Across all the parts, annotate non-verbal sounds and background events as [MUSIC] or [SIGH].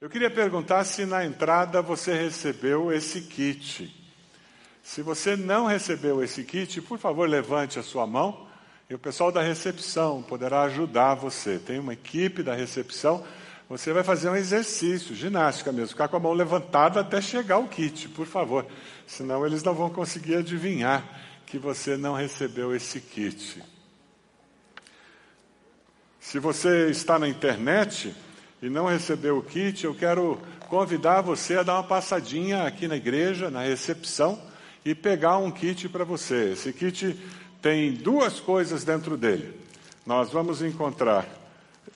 Eu queria perguntar se na entrada você recebeu esse kit. Se você não recebeu esse kit, por favor, levante a sua mão e o pessoal da recepção poderá ajudar você. Tem uma equipe da recepção. Você vai fazer um exercício, ginástica mesmo, ficar com a mão levantada até chegar o kit, por favor. Senão eles não vão conseguir adivinhar que você não recebeu esse kit. Se você está na internet, e não recebeu o kit, eu quero convidar você a dar uma passadinha aqui na igreja, na recepção, e pegar um kit para você. Esse kit tem duas coisas dentro dele. Nós vamos encontrar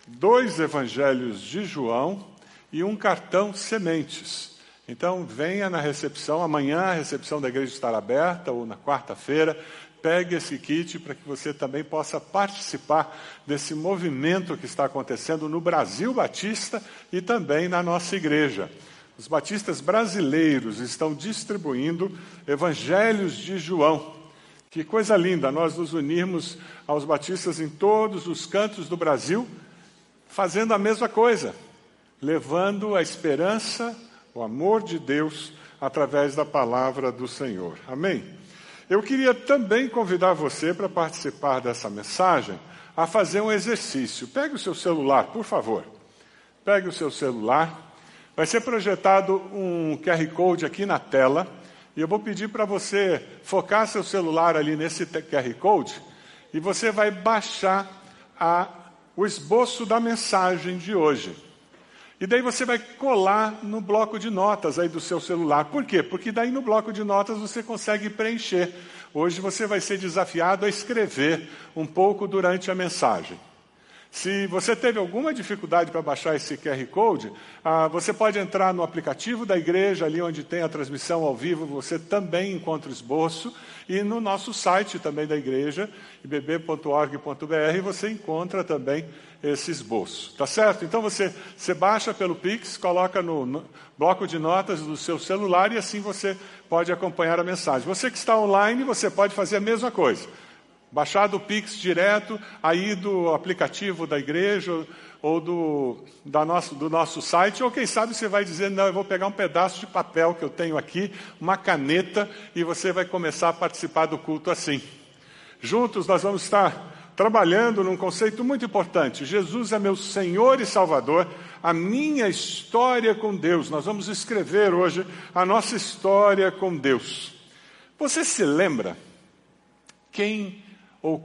dois evangelhos de João e um cartão sementes. Então, venha na recepção, amanhã a recepção da igreja estará aberta, ou na quarta-feira, pegue esse kit para que você também possa participar desse movimento que está acontecendo no Brasil Batista e também na nossa igreja. Os batistas brasileiros estão distribuindo evangelhos de João. Que coisa linda nós nos unirmos aos batistas em todos os cantos do Brasil, fazendo a mesma coisa, levando a esperança, o amor de Deus através da palavra do Senhor. Amém? Eu queria também convidar você para participar dessa mensagem a fazer um exercício. Pegue o seu celular, por favor. Pegue o seu celular. Vai ser projetado um QR Code aqui na tela. E eu vou pedir para você focar seu celular ali nesse QR Code. E você vai baixar a, o esboço da mensagem de hoje. E daí você vai colar no bloco de notas aí do seu celular. Por quê? Porque daí no bloco de notas você consegue preencher. Hoje você vai ser desafiado a escrever um pouco durante a mensagem. Se você teve alguma dificuldade para baixar esse QR Code, ah, você pode entrar no aplicativo da igreja, ali onde tem a transmissão ao vivo, você também encontra o esboço, e no nosso site também da igreja, ibb.org.br, você encontra também esse esboço. Tá certo? Então você, você baixa pelo Pix, coloca no, no bloco de notas do seu celular e assim você pode acompanhar a mensagem. Você que está online, você pode fazer a mesma coisa Baixar do Pix direto, aí do aplicativo da igreja ou do, da nosso, do nosso site, ou quem sabe você vai dizer, não, eu vou pegar um pedaço de papel que eu tenho aqui, uma caneta, e você vai começar a participar do culto assim. Juntos nós vamos estar trabalhando num conceito muito importante. Jesus é meu Senhor e Salvador, a minha história com Deus. Nós vamos escrever hoje a nossa história com Deus. Você se lembra quem ou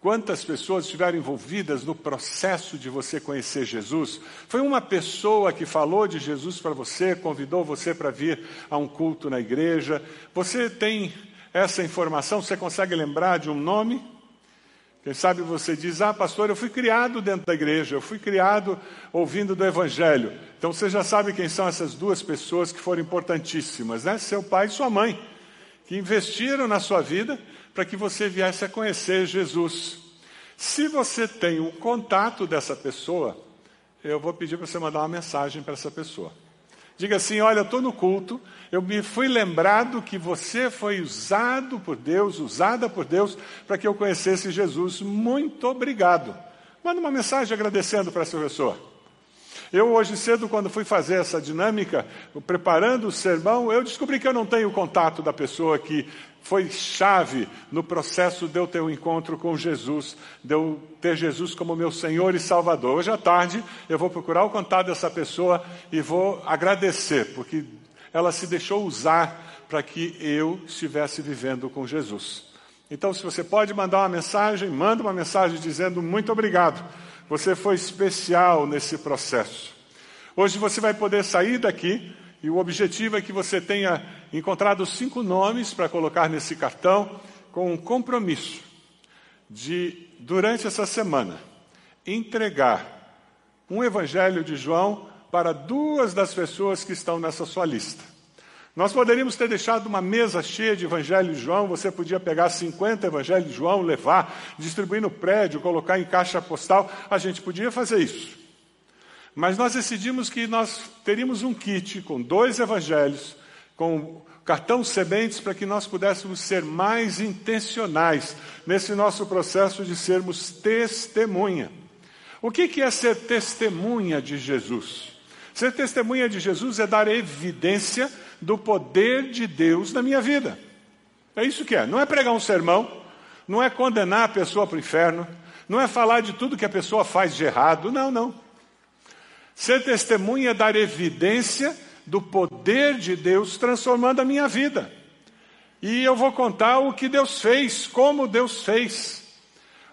quantas pessoas estiveram envolvidas no processo de você conhecer Jesus? Foi uma pessoa que falou de Jesus para você, convidou você para vir a um culto na igreja? Você tem essa informação? Você consegue lembrar de um nome? Quem sabe você diz, ah, pastor, eu fui criado dentro da igreja, eu fui criado ouvindo do Evangelho. Então você já sabe quem são essas duas pessoas que foram importantíssimas, né? Seu pai e sua mãe, que investiram na sua vida para que você viesse a conhecer Jesus. Se você tem um contato dessa pessoa, eu vou pedir para você mandar uma mensagem para essa pessoa. Diga assim: Olha, eu estou no culto, eu me fui lembrado que você foi usado por Deus, usada por Deus, para que eu conhecesse Jesus. Muito obrigado. Manda uma mensagem agradecendo para essa pessoa. Eu hoje cedo, quando fui fazer essa dinâmica, preparando o sermão, eu descobri que eu não tenho contato da pessoa que foi chave no processo de eu ter um encontro com Jesus, de eu ter Jesus como meu Senhor e Salvador. Hoje à tarde eu vou procurar o contato dessa pessoa e vou agradecer, porque ela se deixou usar para que eu estivesse vivendo com Jesus. Então, se você pode mandar uma mensagem, manda uma mensagem dizendo muito obrigado. Você foi especial nesse processo. Hoje você vai poder sair daqui e o objetivo é que você tenha encontrado cinco nomes para colocar nesse cartão com um compromisso de, durante essa semana, entregar um evangelho de João para duas das pessoas que estão nessa sua lista. Nós poderíamos ter deixado uma mesa cheia de Evangelho de João, você podia pegar 50 Evangelhos de João, levar, distribuir no prédio, colocar em caixa postal, a gente podia fazer isso. Mas nós decidimos que nós teríamos um kit com dois evangelhos, com cartão sementes, para que nós pudéssemos ser mais intencionais nesse nosso processo de sermos testemunha. O que é ser testemunha de Jesus? Ser testemunha de Jesus é dar evidência do poder de Deus na minha vida. É isso que é. Não é pregar um sermão, não é condenar a pessoa para o inferno, não é falar de tudo que a pessoa faz de errado. Não, não. Ser testemunha é dar evidência do poder de Deus transformando a minha vida. E eu vou contar o que Deus fez, como Deus fez.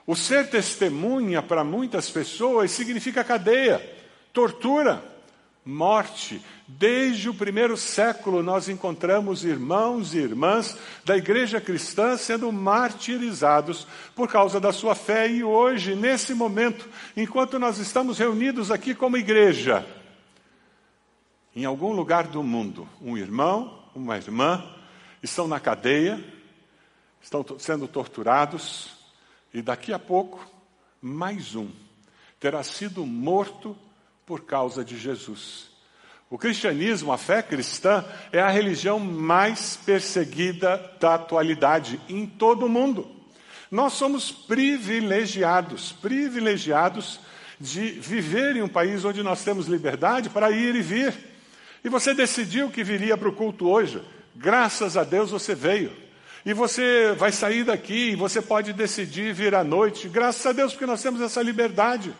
O ser testemunha para muitas pessoas significa cadeia, tortura, morte. Desde o primeiro século nós encontramos irmãos e irmãs da igreja cristã sendo martirizados por causa da sua fé e hoje, nesse momento, enquanto nós estamos reunidos aqui como igreja, em algum lugar do mundo, um irmão, uma irmã estão na cadeia, estão sendo torturados e daqui a pouco mais um terá sido morto por causa de Jesus. O cristianismo, a fé cristã, é a religião mais perseguida da atualidade em todo o mundo. Nós somos privilegiados, privilegiados de viver em um país onde nós temos liberdade para ir e vir. E você decidiu que viria para o culto hoje. Graças a Deus você veio. E você vai sair daqui e você pode decidir vir à noite. Graças a Deus porque nós temos essa liberdade.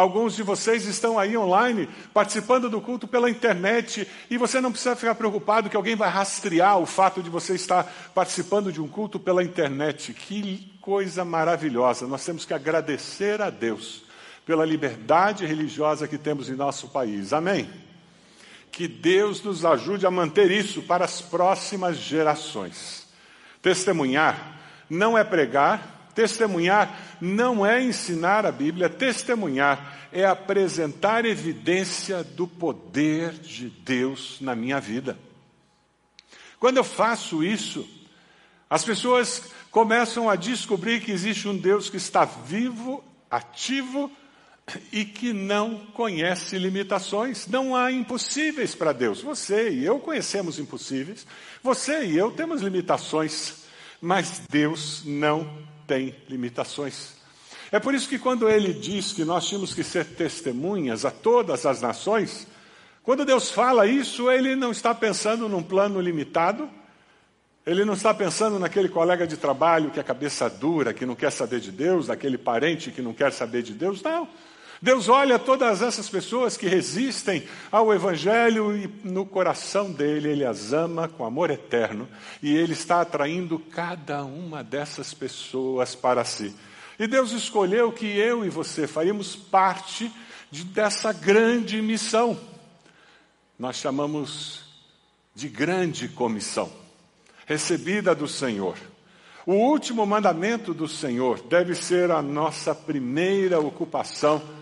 Alguns de vocês estão aí online, participando do culto pela internet, e você não precisa ficar preocupado que alguém vai rastrear o fato de você estar participando de um culto pela internet. Que coisa maravilhosa! Nós temos que agradecer a Deus pela liberdade religiosa que temos em nosso país. Amém? Que Deus nos ajude a manter isso para as próximas gerações. Testemunhar não é pregar, Testemunhar não é ensinar a Bíblia, testemunhar é apresentar evidência do poder de Deus na minha vida. Quando eu faço isso, as pessoas começam a descobrir que existe um Deus que está vivo, ativo e que não conhece limitações. Não há impossíveis para Deus. Você e eu conhecemos impossíveis, você e eu temos limitações, mas Deus não tem limitações. É por isso que quando ele diz que nós tínhamos que ser testemunhas a todas as nações, quando Deus fala isso, ele não está pensando num plano limitado, ele não está pensando naquele colega de trabalho que é cabeça dura, que não quer saber de Deus, naquele parente que não quer saber de Deus, não. Deus olha todas essas pessoas que resistem ao Evangelho e no coração dele ele as ama com amor eterno e ele está atraindo cada uma dessas pessoas para si. E Deus escolheu que eu e você faríamos parte de, dessa grande missão. Nós chamamos de grande comissão, recebida do Senhor. O último mandamento do Senhor deve ser a nossa primeira ocupação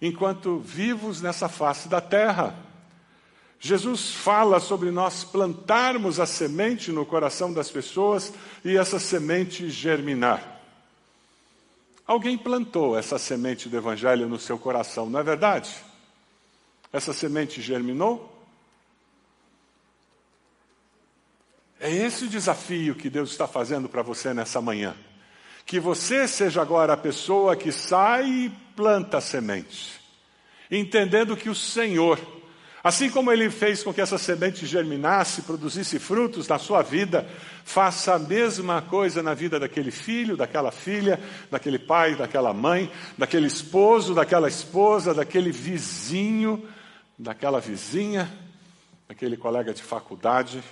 enquanto vivos nessa face da terra. Jesus fala sobre nós plantarmos a semente no coração das pessoas e essa semente germinar. Alguém plantou essa semente do Evangelho no seu coração, não é verdade? Essa semente germinou? É esse o desafio que Deus está fazendo para você nessa manhã. Que você seja agora a pessoa que sai e planta a semente, entendendo que o Senhor, assim como Ele fez com que essa semente germinasse, produzisse frutos na sua vida, faça a mesma coisa na vida daquele filho, daquela filha, daquele pai, daquela mãe, daquele esposo, daquela esposa, daquele vizinho, daquela vizinha, daquele colega de faculdade.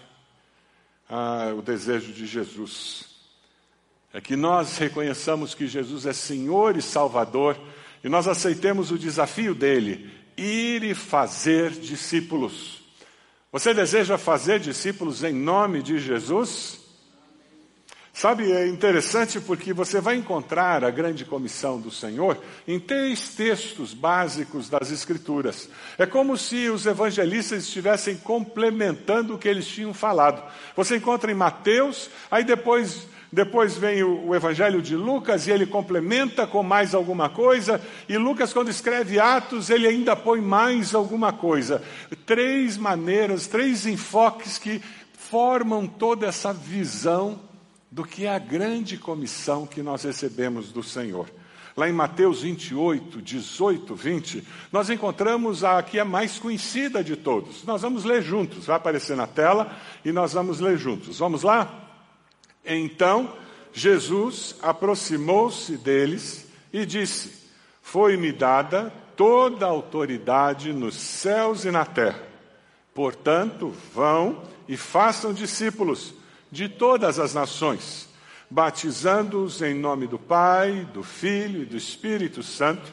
Ah, o desejo de Jesus é que nós reconheçamos que Jesus é Senhor e Salvador e nós aceitemos o desafio dele, ir e fazer discípulos. Você deseja fazer discípulos em nome de Jesus? Sabe, é interessante porque você vai encontrar a grande comissão do Senhor em três textos básicos das Escrituras. É como se os evangelistas estivessem complementando o que eles tinham falado. Você encontra em Mateus, aí depois depois vem o, o, Evangelho de Lucas e ele complementa com mais alguma coisa. E Lucas, quando escreve Atos, ele ainda põe mais alguma coisa. Três maneiras, três enfoques que formam toda essa visão do que é a grande comissão que nós recebemos do Senhor. lá em Mateus 28, 18, 20, nós encontramos a que é mais conhecida de todos. Nós vamos ler juntos, vai aparecer na tela e nós vamos ler juntos. Vamos lá? Então Jesus aproximou-se deles e disse: Foi-me dada toda a autoridade nos céus e na terra. Portanto, vão e façam discípulos de todas as nações, batizando-os em nome do Pai, do Filho e do Espírito Santo,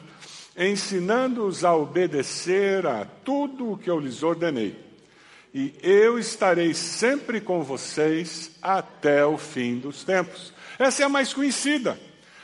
ensinando-os a obedecer a tudo o que eu lhes ordenei. E eu estarei sempre com vocês até o fim dos tempos. Essa é a mais conhecida.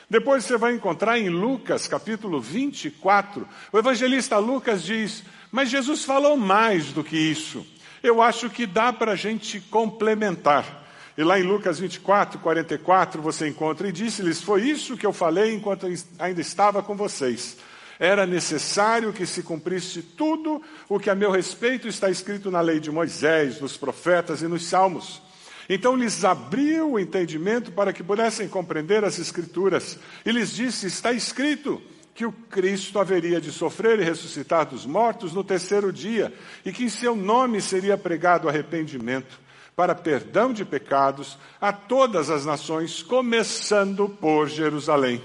Depois você vai encontrar em Lucas, capítulo 24, o evangelista Lucas diz: Mas Jesus falou mais do que isso. Eu acho que dá para a gente complementar. E lá em Lucas 24, 44, você encontra, e disse-lhes: Foi isso que eu falei enquanto ainda estava com vocês. Era necessário que se cumprisse tudo o que a meu respeito está escrito na lei de Moisés, nos profetas e nos salmos. Então lhes abriu o entendimento para que pudessem compreender as Escrituras. E lhes disse: Está escrito que o Cristo haveria de sofrer e ressuscitar dos mortos no terceiro dia, e que em seu nome seria pregado arrependimento para perdão de pecados a todas as nações, começando por Jerusalém.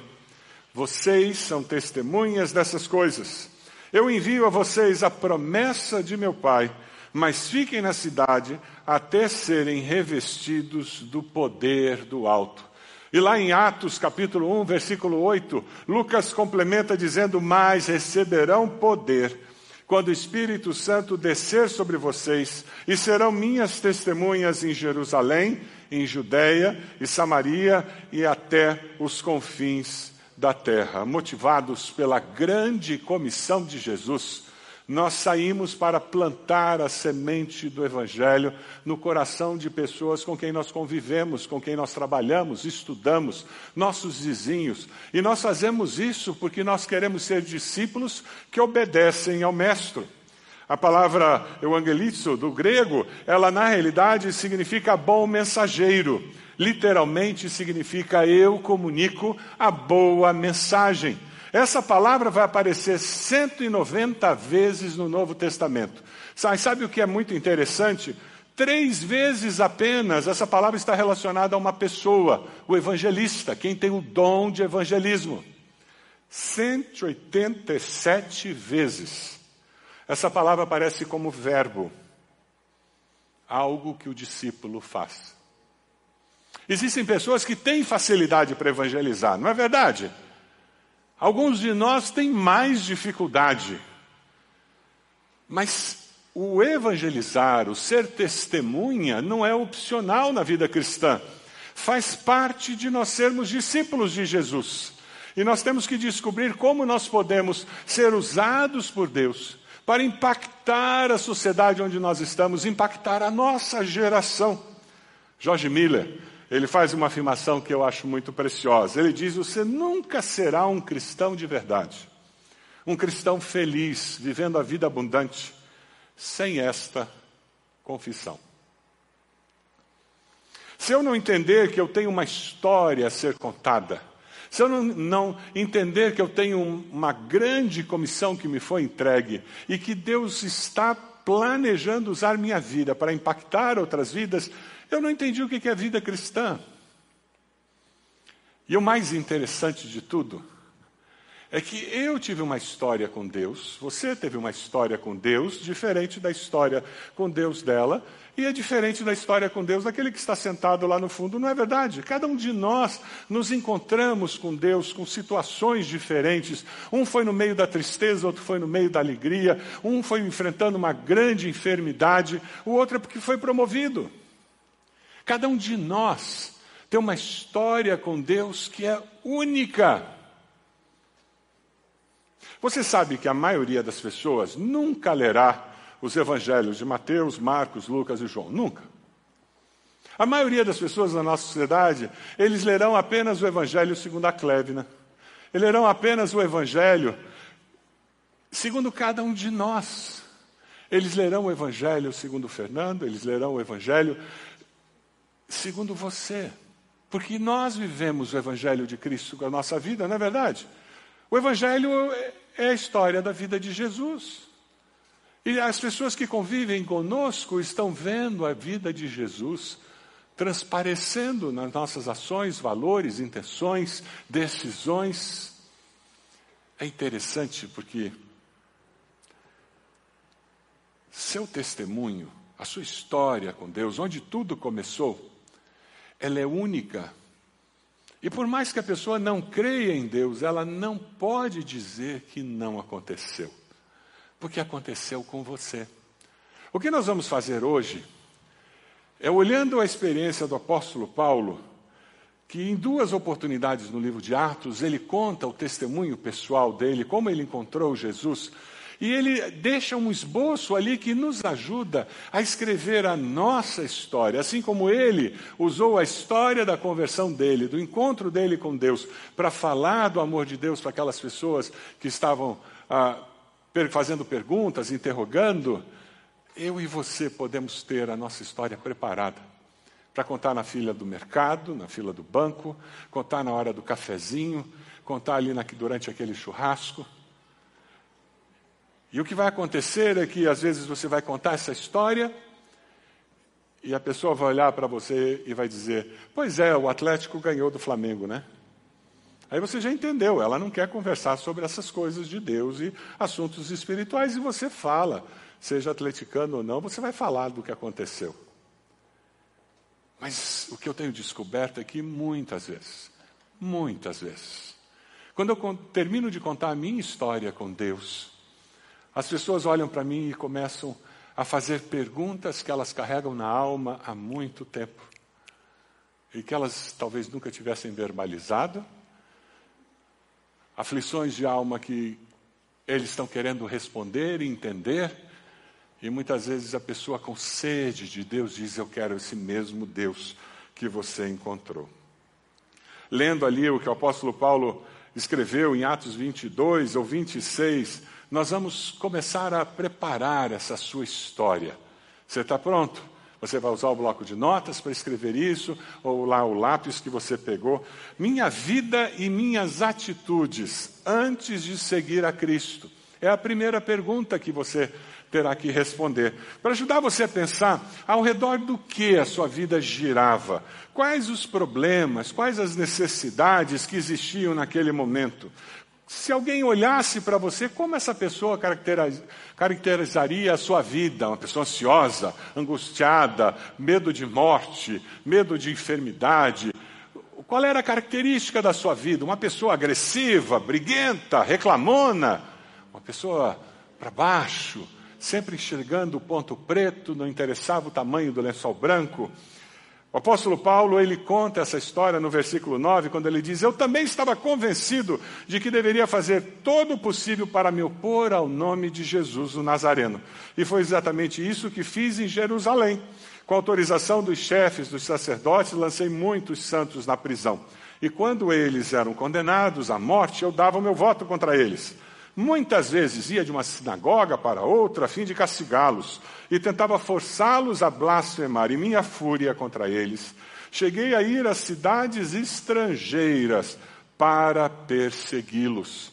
Vocês são testemunhas dessas coisas. Eu envio a vocês a promessa de meu Pai, mas fiquem na cidade até serem revestidos do poder do alto. E lá em Atos capítulo 1, versículo 8, Lucas complementa dizendo: Mas receberão poder quando o Espírito Santo descer sobre vocês, e serão minhas testemunhas em Jerusalém, em Judéia e Samaria e até os confins da terra. Motivados pela grande comissão de Jesus, nós saímos para plantar a semente do Evangelho no coração de pessoas com quem nós convivemos, com quem nós trabalhamos, estudamos, nossos vizinhos. E nós fazemos isso porque nós queremos ser discípulos que obedecem ao Mestre. A palavra evangelizo, do grego, ela na realidade significa bom mensageiro. Literalmente significa eu comunico a boa mensagem. Essa palavra vai aparecer 190 vezes no Novo Testamento. Sabe, sabe o que é muito interessante? Três vezes apenas essa palavra está relacionada a uma pessoa, o evangelista, quem tem o dom de evangelismo. 187 vezes. Essa palavra aparece como verbo, algo que o discípulo faz. Existem pessoas que têm facilidade para evangelizar, não é verdade? Alguns de nós têm mais dificuldade. Mas o evangelizar, o ser testemunha, não é opcional na vida cristã. Faz parte de nós sermos discípulos de Jesus. E nós temos que descobrir como nós podemos ser usados por Deus para impactar a sociedade onde nós estamos, impactar a nossa geração. Jorge Miller, ele faz uma afirmação que eu acho muito preciosa. Ele diz: Você nunca será um cristão de verdade, um cristão feliz, vivendo a vida abundante, sem esta confissão. Se eu não entender que eu tenho uma história a ser contada, se eu não, não, entender que eu tenho uma grande comissão que me foi entregue e que Deus está planejando usar minha vida para impactar outras vidas, eu não entendi o que é vida cristã. E o mais interessante de tudo é que eu tive uma história com Deus, você teve uma história com Deus, diferente da história com Deus dela, e é diferente da história com Deus daquele que está sentado lá no fundo, não é verdade? Cada um de nós nos encontramos com Deus com situações diferentes. Um foi no meio da tristeza, outro foi no meio da alegria, um foi enfrentando uma grande enfermidade, o outro é porque foi promovido. Cada um de nós tem uma história com Deus que é única. Você sabe que a maioria das pessoas nunca lerá os evangelhos de Mateus, Marcos, Lucas e João. Nunca. A maioria das pessoas na nossa sociedade, eles lerão apenas o evangelho segundo a Clévina. Eles lerão apenas o evangelho segundo cada um de nós. Eles lerão o evangelho segundo Fernando, eles lerão o evangelho segundo você. Porque nós vivemos o Evangelho de Cristo com a nossa vida, não é verdade? O Evangelho é a história da vida de Jesus. E as pessoas que convivem conosco estão vendo a vida de Jesus transparecendo nas nossas ações, valores, intenções, decisões. É interessante porque seu testemunho, a sua história com Deus, onde tudo começou, ela é única. E por mais que a pessoa não creia em Deus, ela não pode dizer que não aconteceu, porque aconteceu com você. O que nós vamos fazer hoje é olhando a experiência do apóstolo Paulo, que em duas oportunidades no livro de Atos ele conta o testemunho pessoal dele, como ele encontrou Jesus, e ele deixa um esboço ali que nos ajuda a escrever a nossa história, assim como ele usou a história da conversão dele, do encontro dele com Deus, para falar do amor de Deus para aquelas pessoas que estavam ah, fazendo perguntas, interrogando. Eu e você podemos ter a nossa história preparada para contar na fila do mercado, na fila do banco, contar na hora do cafezinho, contar ali na, durante aquele churrasco. E o que vai acontecer é que às vezes você vai contar essa história e a pessoa vai olhar para você e vai dizer: Pois é, o Atlético ganhou do Flamengo, né? Aí você já entendeu, ela não quer conversar sobre essas coisas de Deus e assuntos espirituais e você fala seja atleticano ou não, você vai falar do que aconteceu. Mas o que eu tenho descoberto é que muitas vezes, muitas vezes, quando eu termino de contar a minha história com Deus, as pessoas olham para mim e começam a fazer perguntas que elas carregam na alma há muito tempo. E que elas talvez nunca tivessem verbalizado, aflições de alma que eles estão querendo responder e entender, e muitas vezes a pessoa com sede de Deus diz: Eu quero esse mesmo Deus que você encontrou. Lendo ali o que o apóstolo Paulo escreveu em Atos 22 ou 26, nós vamos começar a preparar essa sua história. Você está pronto? Você vai usar o bloco de notas para escrever isso, ou lá o lápis que você pegou. Minha vida e minhas atitudes antes de seguir a Cristo. É a primeira pergunta que você terá que responder. Para ajudar você a pensar ao redor do que a sua vida girava, quais os problemas, quais as necessidades que existiam naquele momento. Se alguém olhasse para você, como essa pessoa caracterizaria a sua vida? Uma pessoa ansiosa, angustiada, medo de morte, medo de enfermidade. Qual era a característica da sua vida? Uma pessoa agressiva, briguenta, reclamona, uma pessoa para baixo, sempre enxergando o ponto preto, não interessava o tamanho do lençol branco. O apóstolo Paulo, ele conta essa história no versículo 9, quando ele diz: Eu também estava convencido de que deveria fazer todo o possível para me opor ao nome de Jesus o Nazareno. E foi exatamente isso que fiz em Jerusalém. Com autorização dos chefes, dos sacerdotes, lancei muitos santos na prisão. E quando eles eram condenados à morte, eu dava o meu voto contra eles. Muitas vezes ia de uma sinagoga para outra a fim de castigá-los e tentava forçá-los a blasfemar. E minha fúria contra eles, cheguei a ir às cidades estrangeiras para persegui-los.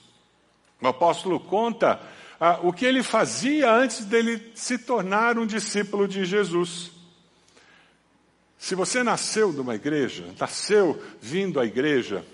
O apóstolo conta ah, o que ele fazia antes dele se tornar um discípulo de Jesus. Se você nasceu numa igreja, nasceu vindo à igreja,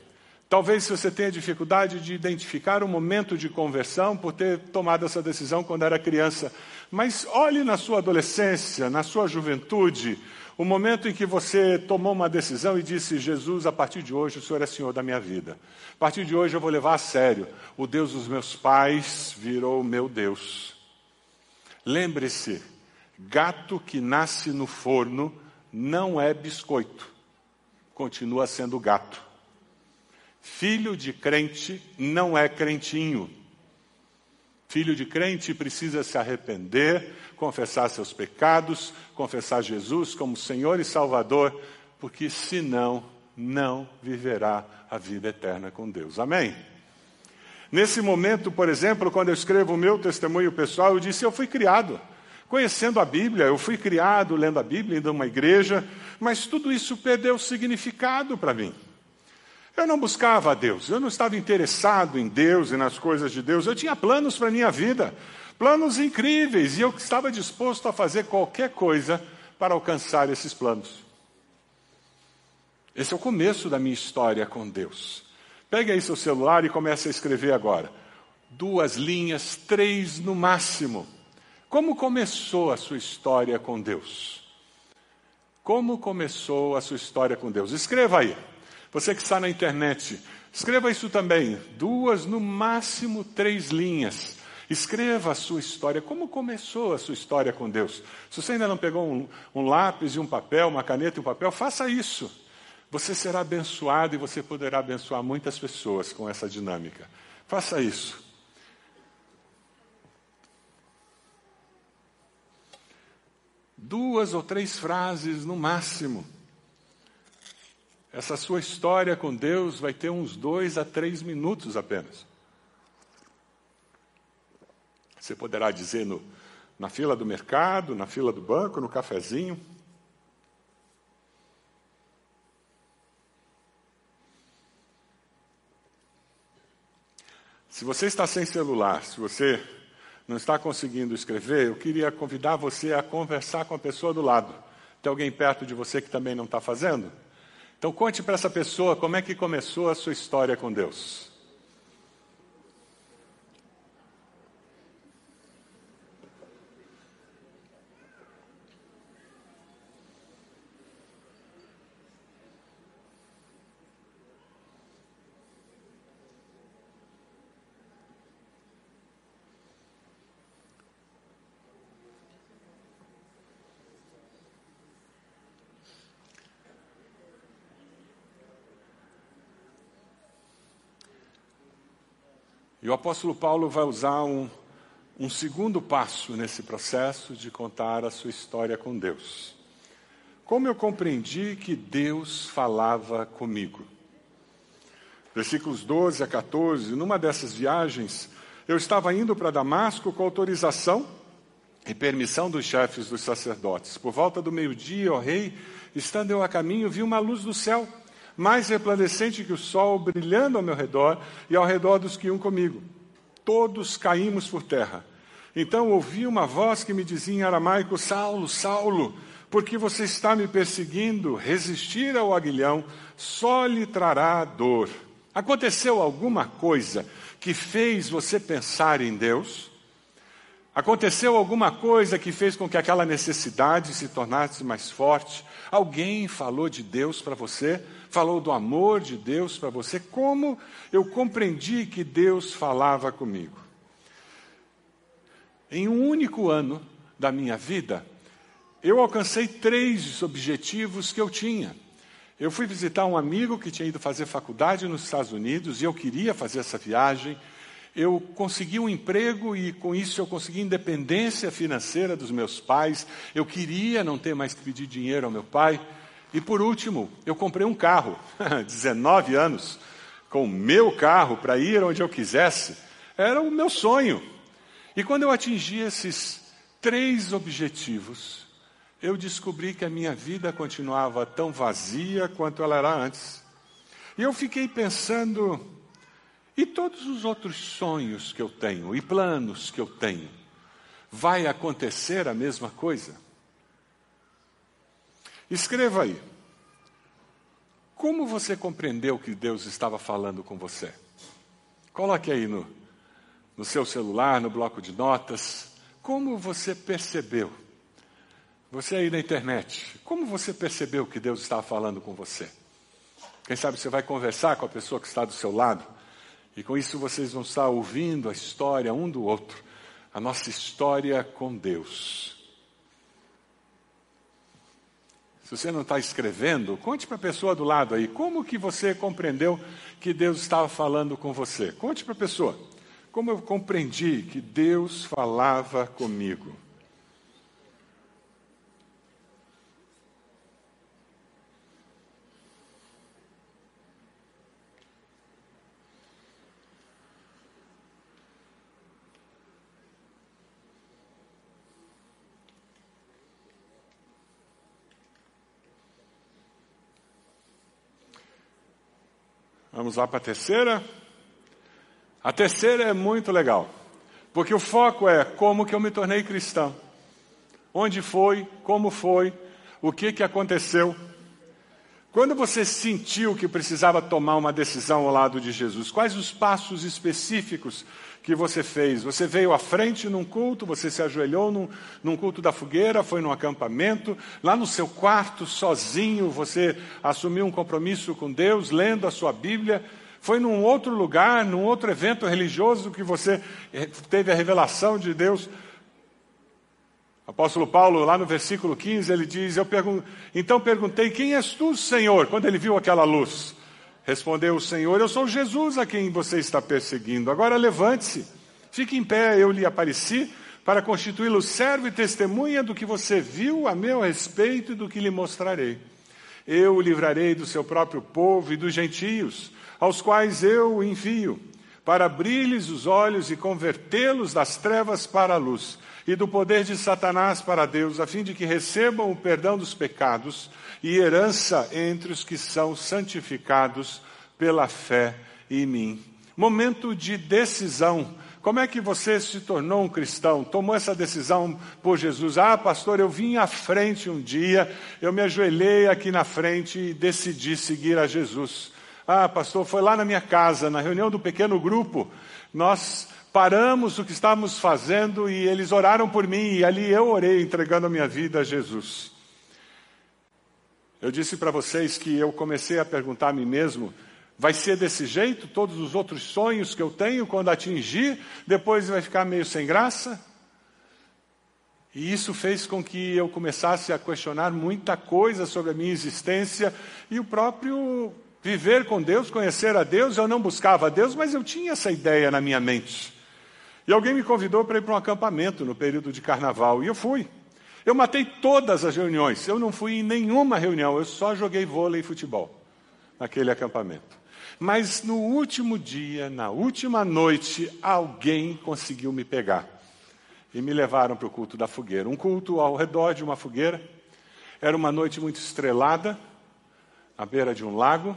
Talvez você tenha dificuldade de identificar o momento de conversão por ter tomado essa decisão quando era criança. Mas olhe na sua adolescência, na sua juventude, o momento em que você tomou uma decisão e disse: Jesus, a partir de hoje o Senhor é Senhor da minha vida. A partir de hoje eu vou levar a sério. O Deus dos meus pais virou meu Deus. Lembre-se: gato que nasce no forno não é biscoito, continua sendo gato. Filho de crente não é crentinho. Filho de crente precisa se arrepender, confessar seus pecados, confessar Jesus como Senhor e Salvador, porque senão não viverá a vida eterna com Deus. Amém? Nesse momento, por exemplo, quando eu escrevo o meu testemunho pessoal, eu disse: Eu fui criado conhecendo a Bíblia, eu fui criado lendo a Bíblia, indo a uma igreja, mas tudo isso perdeu significado para mim. Eu não buscava a Deus, eu não estava interessado em Deus e nas coisas de Deus, eu tinha planos para a minha vida, planos incríveis, e eu estava disposto a fazer qualquer coisa para alcançar esses planos. Esse é o começo da minha história com Deus. Pegue aí seu celular e comece a escrever agora. Duas linhas, três no máximo. Como começou a sua história com Deus? Como começou a sua história com Deus? Escreva aí. Você que está na internet, escreva isso também. Duas, no máximo três linhas. Escreva a sua história. Como começou a sua história com Deus? Se você ainda não pegou um, um lápis e um papel, uma caneta e um papel, faça isso. Você será abençoado e você poderá abençoar muitas pessoas com essa dinâmica. Faça isso. Duas ou três frases no máximo. Essa sua história com Deus vai ter uns dois a três minutos apenas. Você poderá dizer no, na fila do mercado, na fila do banco, no cafezinho. Se você está sem celular, se você não está conseguindo escrever, eu queria convidar você a conversar com a pessoa do lado. Tem alguém perto de você que também não está fazendo? Então conte para essa pessoa como é que começou a sua história com Deus. O apóstolo Paulo vai usar um, um segundo passo nesse processo de contar a sua história com Deus. Como eu compreendi que Deus falava comigo? Versículos 12 a 14. Numa dessas viagens, eu estava indo para Damasco com autorização e permissão dos chefes dos sacerdotes. Por volta do meio-dia, ó rei, estando eu a caminho, vi uma luz do céu mais resplandecente que o sol, brilhando ao meu redor e ao redor dos que iam comigo. Todos caímos por terra. Então ouvi uma voz que me dizia em aramaico: Saulo, Saulo, por que você está me perseguindo? Resistir ao aguilhão só lhe trará dor. Aconteceu alguma coisa que fez você pensar em Deus? Aconteceu alguma coisa que fez com que aquela necessidade se tornasse mais forte? Alguém falou de Deus para você? Falou do amor de Deus para você, como eu compreendi que Deus falava comigo. Em um único ano da minha vida, eu alcancei três objetivos que eu tinha. Eu fui visitar um amigo que tinha ido fazer faculdade nos Estados Unidos e eu queria fazer essa viagem. Eu consegui um emprego e com isso eu consegui independência financeira dos meus pais. Eu queria não ter mais que pedir dinheiro ao meu pai. E por último, eu comprei um carro, [LAUGHS] 19 anos, com o meu carro para ir onde eu quisesse. Era o meu sonho. E quando eu atingi esses três objetivos, eu descobri que a minha vida continuava tão vazia quanto ela era antes. E eu fiquei pensando, e todos os outros sonhos que eu tenho, e planos que eu tenho, vai acontecer a mesma coisa? Escreva aí. Como você compreendeu que Deus estava falando com você? Coloque aí no, no seu celular, no bloco de notas. Como você percebeu? Você aí na internet, como você percebeu que Deus estava falando com você? Quem sabe você vai conversar com a pessoa que está do seu lado, e com isso vocês vão estar ouvindo a história um do outro, a nossa história com Deus. Se você não está escrevendo, conte para a pessoa do lado aí, como que você compreendeu que Deus estava falando com você? Conte para a pessoa, como eu compreendi que Deus falava comigo. Vamos lá para a terceira. A terceira é muito legal, porque o foco é como que eu me tornei cristão. Onde foi, como foi, o que, que aconteceu. Quando você sentiu que precisava tomar uma decisão ao lado de Jesus, quais os passos específicos que você fez? Você veio à frente num culto, você se ajoelhou num, num, culto da fogueira, foi num acampamento, lá no seu quarto, sozinho, você assumiu um compromisso com Deus, lendo a sua Bíblia. Foi num outro lugar, num outro evento religioso que você eh, teve a revelação de Deus. Apóstolo Paulo, lá no versículo 15, ele diz: Eu pergun Então perguntei, quem és tu, Senhor? Quando ele viu aquela luz. Respondeu o Senhor: Eu sou Jesus a quem você está perseguindo. Agora levante-se, fique em pé, eu lhe apareci para constituí-lo servo e testemunha do que você viu a meu respeito e do que lhe mostrarei. Eu o livrarei do seu próprio povo e dos gentios, aos quais eu o envio, para abrir-lhes os olhos e convertê-los das trevas para a luz, e do poder de Satanás para Deus, a fim de que recebam o perdão dos pecados e herança entre os que são santificados pela fé em mim. Momento de decisão. Como é que você se tornou um cristão? Tomou essa decisão por Jesus? Ah, pastor, eu vim à frente um dia, eu me ajoelhei aqui na frente e decidi seguir a Jesus. Ah, pastor, foi lá na minha casa, na reunião do pequeno grupo, nós paramos o que estávamos fazendo e eles oraram por mim e ali eu orei entregando a minha vida a Jesus. Eu disse para vocês que eu comecei a perguntar a mim mesmo: vai ser desse jeito? Todos os outros sonhos que eu tenho, quando atingir, depois vai ficar meio sem graça? E isso fez com que eu começasse a questionar muita coisa sobre a minha existência e o próprio viver com Deus, conhecer a Deus. Eu não buscava a Deus, mas eu tinha essa ideia na minha mente. E alguém me convidou para ir para um acampamento no período de carnaval, e eu fui. Eu matei todas as reuniões. Eu não fui em nenhuma reunião, eu só joguei vôlei e futebol naquele acampamento. Mas no último dia, na última noite, alguém conseguiu me pegar. E me levaram para o culto da fogueira. Um culto ao redor de uma fogueira. Era uma noite muito estrelada, à beira de um lago.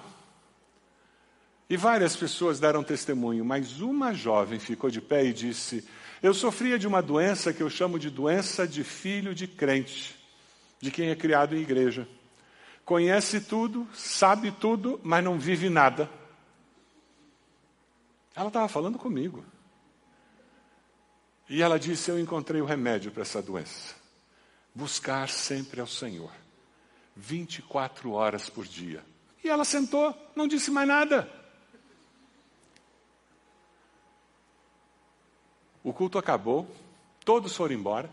E várias pessoas deram testemunho, mas uma jovem ficou de pé e disse: eu sofria de uma doença que eu chamo de doença de filho de crente, de quem é criado em igreja. Conhece tudo, sabe tudo, mas não vive nada. Ela estava falando comigo. E ela disse: Eu encontrei o remédio para essa doença. Buscar sempre ao Senhor, 24 horas por dia. E ela sentou, não disse mais nada. O culto acabou, todos foram embora.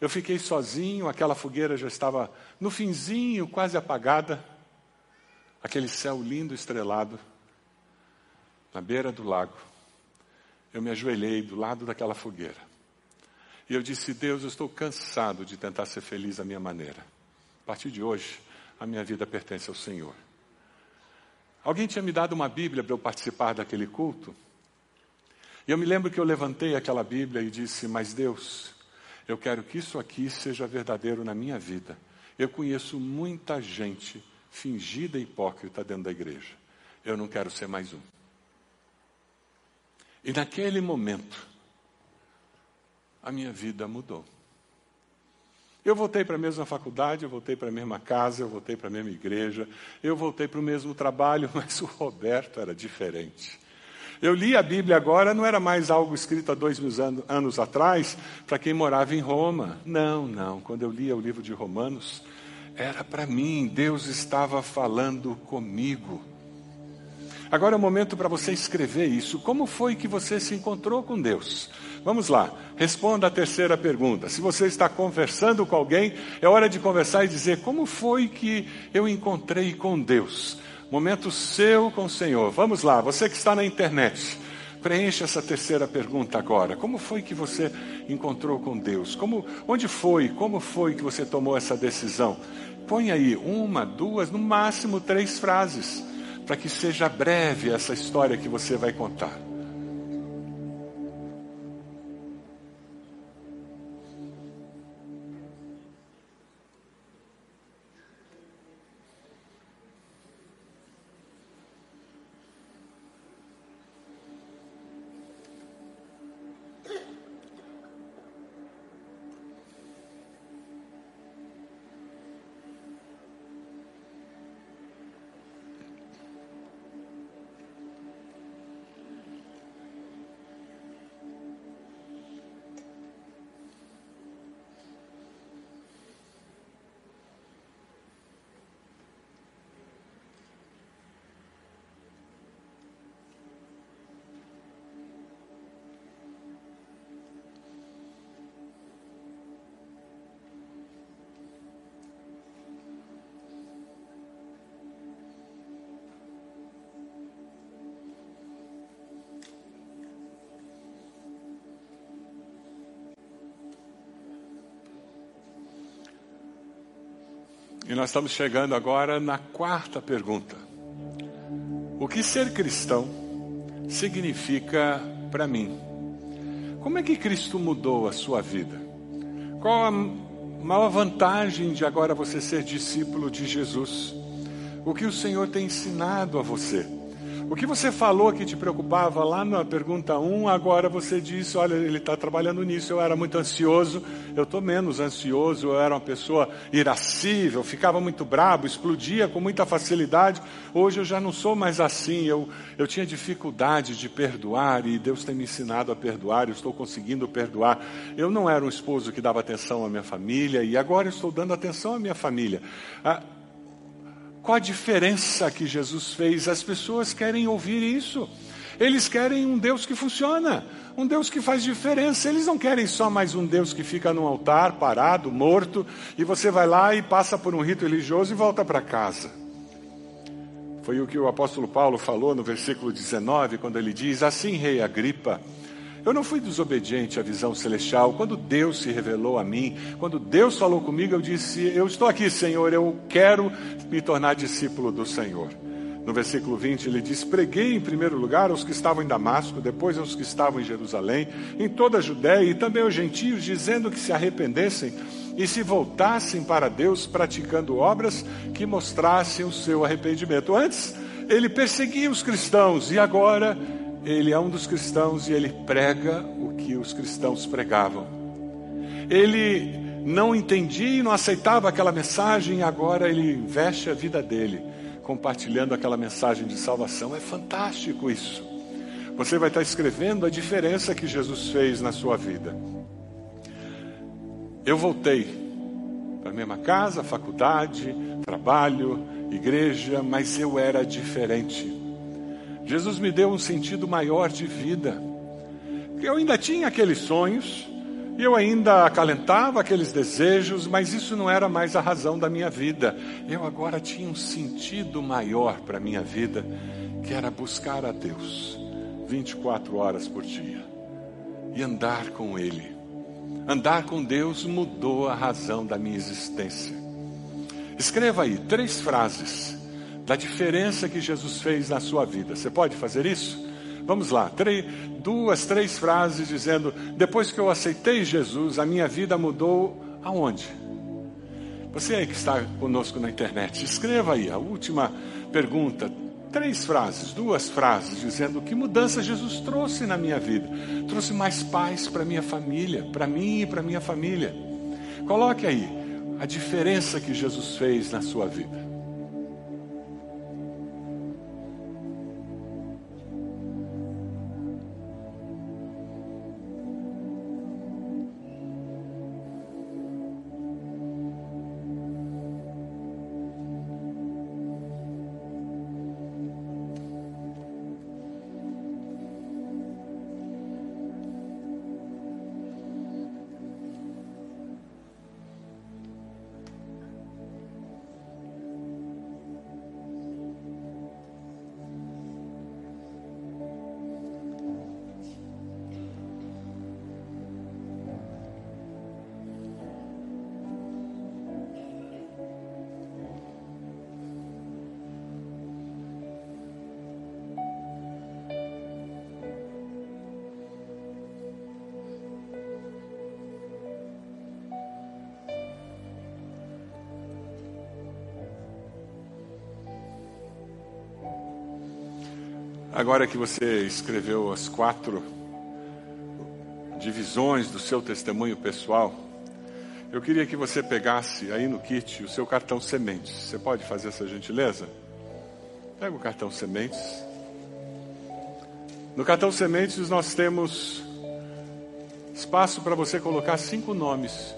Eu fiquei sozinho, aquela fogueira já estava no finzinho, quase apagada. Aquele céu lindo, estrelado, na beira do lago. Eu me ajoelhei do lado daquela fogueira. E eu disse: Deus, eu estou cansado de tentar ser feliz da minha maneira. A partir de hoje, a minha vida pertence ao Senhor. Alguém tinha me dado uma Bíblia para eu participar daquele culto? E eu me lembro que eu levantei aquela Bíblia e disse: Mas Deus, eu quero que isso aqui seja verdadeiro na minha vida. Eu conheço muita gente fingida e hipócrita dentro da igreja. Eu não quero ser mais um. E naquele momento, a minha vida mudou. Eu voltei para a mesma faculdade, eu voltei para a mesma casa, eu voltei para a mesma igreja, eu voltei para o mesmo trabalho, [LAUGHS] mas o Roberto era diferente. Eu li a Bíblia agora, não era mais algo escrito há dois mil anos atrás, para quem morava em Roma. Não, não. Quando eu lia o livro de Romanos, era para mim, Deus estava falando comigo. Agora é o momento para você escrever isso. Como foi que você se encontrou com Deus? Vamos lá, responda a terceira pergunta. Se você está conversando com alguém, é hora de conversar e dizer: Como foi que eu encontrei com Deus? Momento seu com o Senhor. Vamos lá, você que está na internet, preencha essa terceira pergunta agora. Como foi que você encontrou com Deus? Como, onde foi? Como foi que você tomou essa decisão? Põe aí uma, duas, no máximo três frases, para que seja breve essa história que você vai contar. E nós estamos chegando agora na quarta pergunta. O que ser cristão significa para mim? Como é que Cristo mudou a sua vida? Qual a maior vantagem de agora você ser discípulo de Jesus? O que o Senhor tem ensinado a você? O que você falou que te preocupava lá na pergunta 1, agora você disse: olha, ele está trabalhando nisso. Eu era muito ansioso, eu estou menos ansioso, eu era uma pessoa irascível, ficava muito bravo, explodia com muita facilidade. Hoje eu já não sou mais assim, eu, eu tinha dificuldade de perdoar e Deus tem me ensinado a perdoar, eu estou conseguindo perdoar. Eu não era um esposo que dava atenção à minha família e agora eu estou dando atenção à minha família. Ah, qual a diferença que Jesus fez? As pessoas querem ouvir isso. Eles querem um Deus que funciona, um Deus que faz diferença. Eles não querem só mais um Deus que fica no altar, parado, morto, e você vai lá e passa por um rito religioso e volta para casa. Foi o que o apóstolo Paulo falou no versículo 19, quando ele diz: Assim, rei Agripa, eu não fui desobediente à visão celestial. Quando Deus se revelou a mim, quando Deus falou comigo, eu disse: Eu estou aqui, Senhor, eu quero me tornar discípulo do Senhor. No versículo 20 ele diz: Preguei em primeiro lugar aos que estavam em Damasco, depois aos que estavam em Jerusalém, em toda a Judéia e também aos gentios, dizendo que se arrependessem e se voltassem para Deus, praticando obras que mostrassem o seu arrependimento. Antes, ele perseguia os cristãos e agora ele é um dos cristãos e ele prega o que os cristãos pregavam. Ele não entendia e não aceitava aquela mensagem e agora ele investe a vida dele compartilhando aquela mensagem de salvação. É fantástico isso. Você vai estar escrevendo a diferença que Jesus fez na sua vida. Eu voltei para a mesma casa, faculdade, trabalho, igreja, mas eu era diferente. Jesus me deu um sentido maior de vida. Eu ainda tinha aqueles sonhos, eu ainda acalentava aqueles desejos, mas isso não era mais a razão da minha vida. Eu agora tinha um sentido maior para a minha vida, que era buscar a Deus 24 horas por dia e andar com Ele. Andar com Deus mudou a razão da minha existência. Escreva aí três frases da diferença que Jesus fez na sua vida. Você pode fazer isso? Vamos lá, três, duas, três frases dizendo: depois que eu aceitei Jesus, a minha vida mudou aonde? Você aí que está conosco na internet, escreva aí a última pergunta. Três frases, duas frases, dizendo que mudança Jesus trouxe na minha vida. Trouxe mais paz para minha família, para mim e para minha família. Coloque aí a diferença que Jesus fez na sua vida. Agora que você escreveu as quatro divisões do seu testemunho pessoal, eu queria que você pegasse aí no kit o seu cartão sementes. Você pode fazer essa gentileza? Pega o cartão sementes. No cartão sementes nós temos espaço para você colocar cinco nomes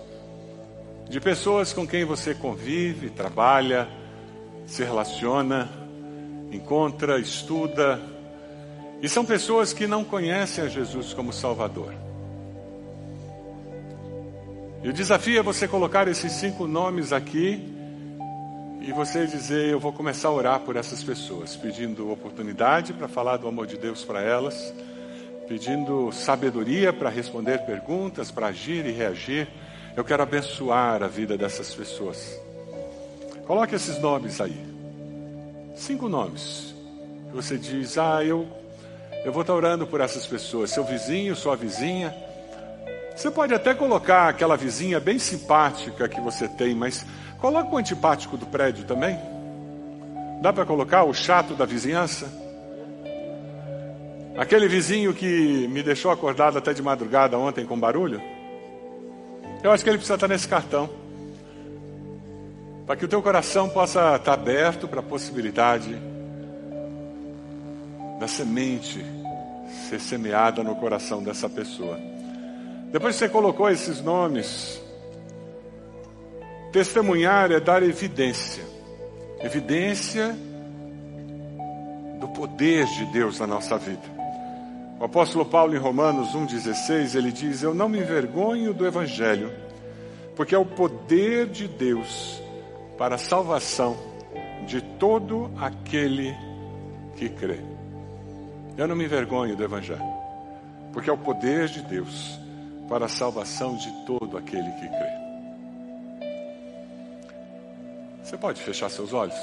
de pessoas com quem você convive, trabalha, se relaciona, encontra, estuda, e são pessoas que não conhecem a Jesus como Salvador. E o desafio é você colocar esses cinco nomes aqui e você dizer: Eu vou começar a orar por essas pessoas, pedindo oportunidade para falar do amor de Deus para elas, pedindo sabedoria para responder perguntas, para agir e reagir. Eu quero abençoar a vida dessas pessoas. Coloque esses nomes aí. Cinco nomes. Você diz: Ah, eu, eu vou estar orando por essas pessoas. Seu vizinho, sua vizinha. Você pode até colocar aquela vizinha bem simpática que você tem, mas coloca o antipático do prédio também. Dá para colocar o chato da vizinhança? Aquele vizinho que me deixou acordado até de madrugada ontem com barulho? Eu acho que ele precisa estar nesse cartão. Para que o teu coração possa estar aberto para a possibilidade da semente ser semeada no coração dessa pessoa. Depois que você colocou esses nomes, testemunhar é dar evidência. Evidência do poder de Deus na nossa vida. O apóstolo Paulo, em Romanos 1,16, ele diz: Eu não me envergonho do Evangelho, porque é o poder de Deus para a salvação de todo aquele que crê. Eu não me envergonho do Evangelho, porque é o poder de Deus para a salvação de todo aquele que crê. Você pode fechar seus olhos?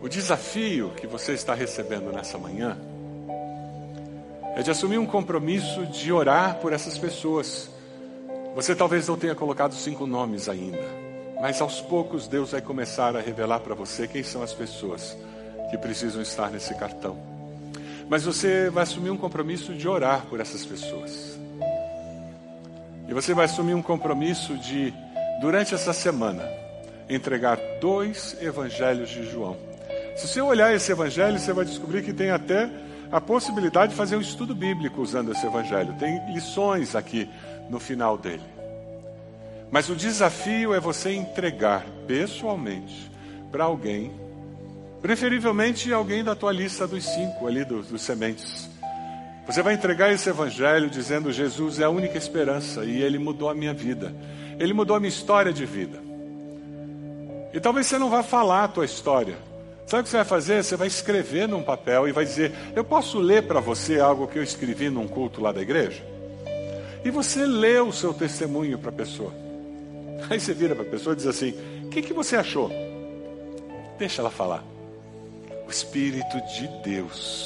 O desafio que você está recebendo nessa manhã é de assumir um compromisso de orar por essas pessoas. Você talvez não tenha colocado cinco nomes ainda, mas aos poucos Deus vai começar a revelar para você quem são as pessoas que precisam estar nesse cartão. Mas você vai assumir um compromisso de orar por essas pessoas. E você vai assumir um compromisso de, durante essa semana, entregar dois evangelhos de João se você olhar esse evangelho, você vai descobrir que tem até a possibilidade de fazer um estudo bíblico usando esse evangelho. Tem lições aqui no final dele. Mas o desafio é você entregar pessoalmente para alguém, preferivelmente alguém da tua lista dos cinco ali dos, dos sementes. Você vai entregar esse evangelho dizendo: Jesus é a única esperança e ele mudou a minha vida. Ele mudou a minha história de vida. E talvez você não vá falar a tua história, Sabe o que você vai fazer? Você vai escrever num papel e vai dizer: Eu posso ler para você algo que eu escrevi num culto lá da igreja? E você lê o seu testemunho para a pessoa. Aí você vira para a pessoa e diz assim: O que, que você achou? Deixa ela falar. O Espírito de Deus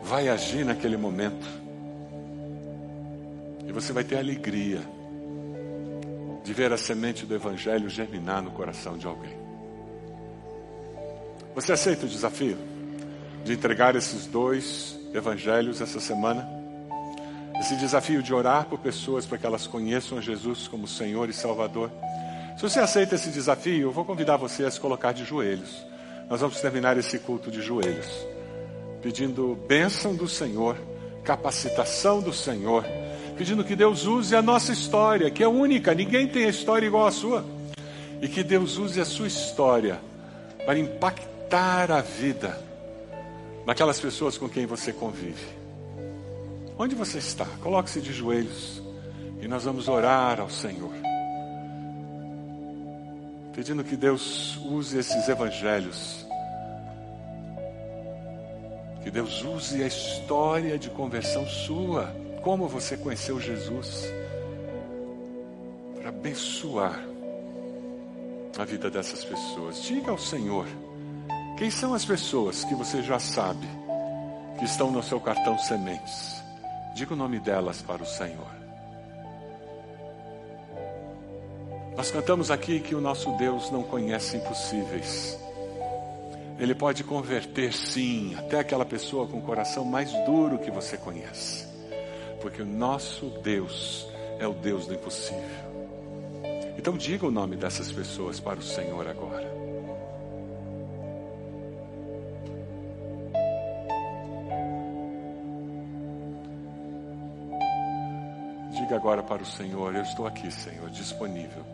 vai agir naquele momento. E você vai ter alegria de ver a semente do Evangelho germinar no coração de alguém. Você aceita o desafio de entregar esses dois evangelhos essa semana? Esse desafio de orar por pessoas para que elas conheçam Jesus como Senhor e Salvador? Se você aceita esse desafio, eu vou convidar você a se colocar de joelhos. Nós vamos terminar esse culto de joelhos, pedindo bênção do Senhor, capacitação do Senhor, pedindo que Deus use a nossa história, que é única, ninguém tem a história igual à sua, e que Deus use a sua história para impactar impactar a vida daquelas pessoas com quem você convive. Onde você está? Coloque-se de joelhos e nós vamos orar ao Senhor. Pedindo que Deus use esses evangelhos. Que Deus use a história de conversão sua, como você conheceu Jesus, para abençoar a vida dessas pessoas. Diga ao Senhor quem são as pessoas que você já sabe que estão no seu cartão sementes? Diga o nome delas para o Senhor. Nós cantamos aqui que o nosso Deus não conhece impossíveis. Ele pode converter, sim, até aquela pessoa com o coração mais duro que você conhece. Porque o nosso Deus é o Deus do impossível. Então diga o nome dessas pessoas para o Senhor agora. Diga agora para o Senhor: Eu estou aqui, Senhor, disponível.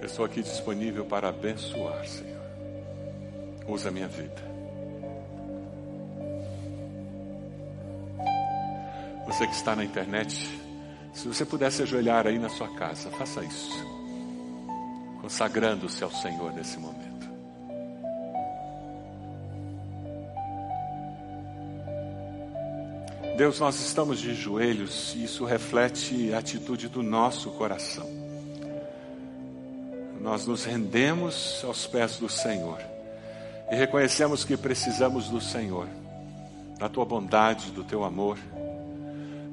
Eu estou aqui disponível para abençoar, Senhor. Usa a minha vida. Você que está na internet, se você pudesse ajoelhar aí na sua casa, faça isso, consagrando-se ao Senhor nesse momento. Deus, nós estamos de joelhos e isso reflete a atitude do nosso coração. nós nos rendemos aos pés do Senhor e reconhecemos que precisamos do Senhor, da tua bondade, do teu amor.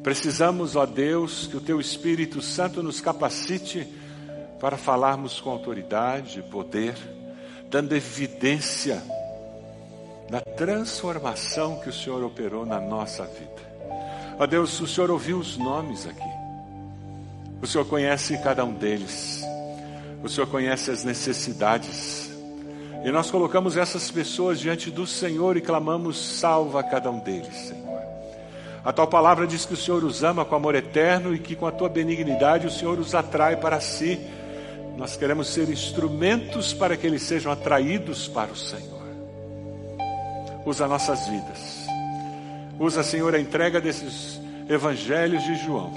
Precisamos, ó Deus, que o teu Espírito Santo nos capacite para falarmos com autoridade, poder, dando evidência da transformação que o Senhor operou na nossa vida. Ó Deus, o Senhor ouviu os nomes aqui. O Senhor conhece cada um deles. O Senhor conhece as necessidades. E nós colocamos essas pessoas diante do Senhor e clamamos: salva cada um deles, Senhor. A tua palavra diz que o Senhor os ama com amor eterno e que com a tua benignidade o Senhor os atrai para si. Nós queremos ser instrumentos para que eles sejam atraídos para o Senhor. Usa nossas vidas. Usa, Senhor, a entrega desses evangelhos de João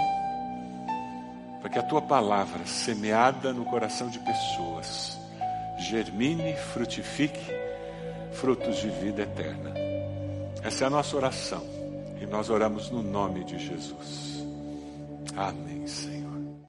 para que a tua palavra, semeada no coração de pessoas, germine, frutifique frutos de vida eterna. Essa é a nossa oração e nós oramos no nome de Jesus. Amém, Senhor.